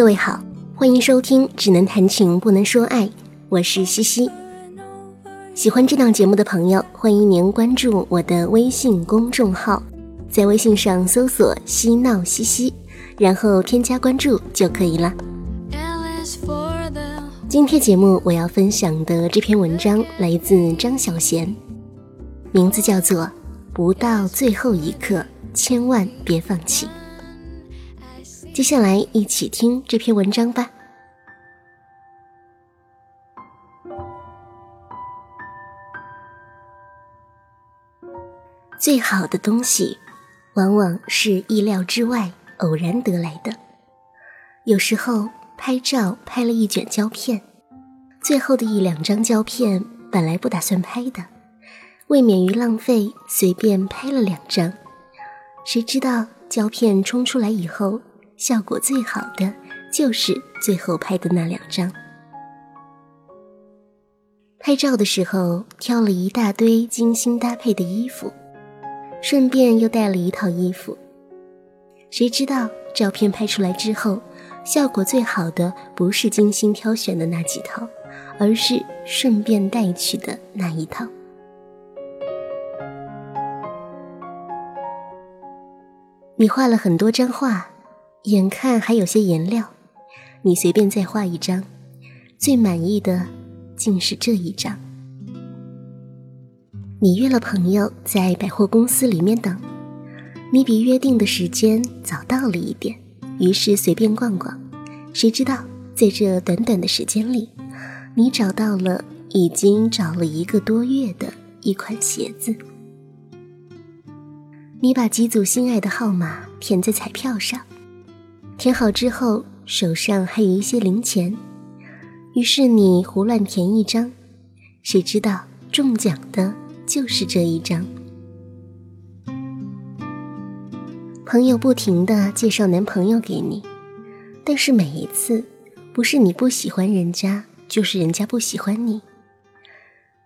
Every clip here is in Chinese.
各位好，欢迎收听《只能谈情不能说爱》，我是西西。喜欢这档节目的朋友，欢迎您关注我的微信公众号，在微信上搜索“嬉闹西西”，然后添加关注就可以了。今天节目我要分享的这篇文章来自张小娴，名字叫做《不到最后一刻，千万别放弃》。接下来一起听这篇文章吧。最好的东西，往往是意料之外、偶然得来的。有时候拍照拍了一卷胶片，最后的一两张胶片本来不打算拍的，为免于浪费，随便拍了两张。谁知道胶片冲出来以后。效果最好的就是最后拍的那两张。拍照的时候挑了一大堆精心搭配的衣服，顺便又带了一套衣服。谁知道照片拍出来之后，效果最好的不是精心挑选的那几套，而是顺便带去的那一套。你画了很多张画。眼看还有些颜料，你随便再画一张，最满意的竟是这一张。你约了朋友在百货公司里面等，你比约定的时间早到了一点，于是随便逛逛。谁知道在这短短的时间里，你找到了已经找了一个多月的一款鞋子。你把几组心爱的号码填在彩票上。填好之后，手上还有一些零钱，于是你胡乱填一张，谁知道中奖的就是这一张。朋友不停的介绍男朋友给你，但是每一次，不是你不喜欢人家，就是人家不喜欢你。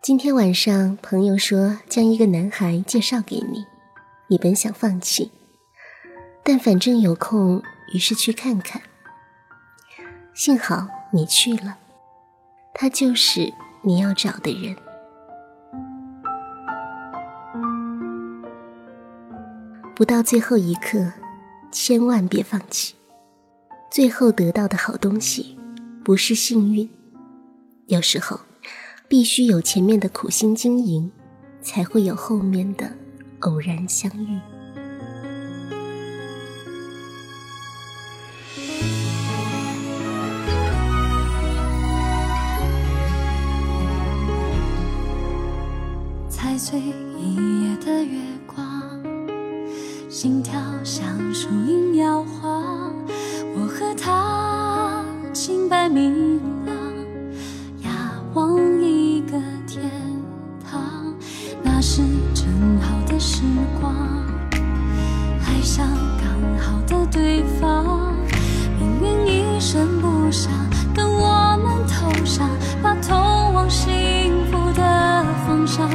今天晚上，朋友说将一个男孩介绍给你，你本想放弃，但反正有空。于是去看看，幸好你去了，他就是你要找的人。不到最后一刻，千万别放弃。最后得到的好东西，不是幸运，有时候必须有前面的苦心经营，才会有后面的偶然相遇。碎一夜的月光，心跳像树影摇晃。我和他清白明朗，仰望一个天堂。那是正好的时光，爱上刚好的对方。命运一声不响，跟我们头上，把通往幸福的方向。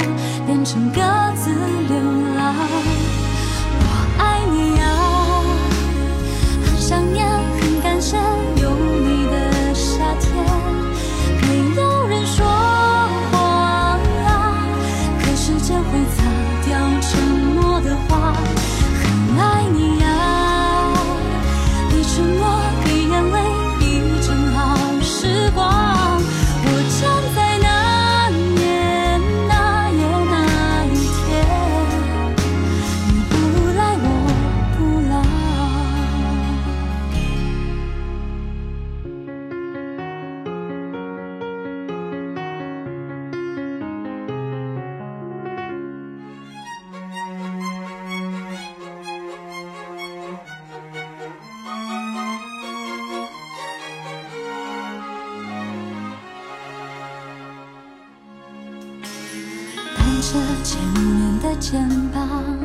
变成各自流浪，着前面的肩膀，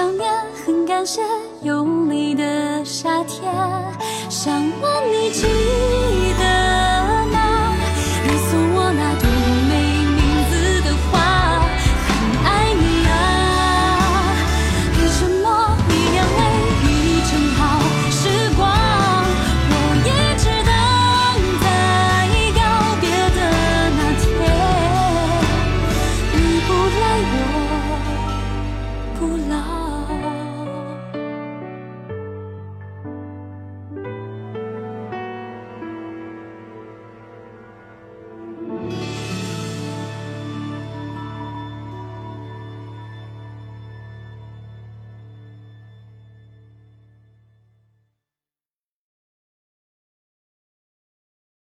想念，很感谢有你的夏天，想问你记得。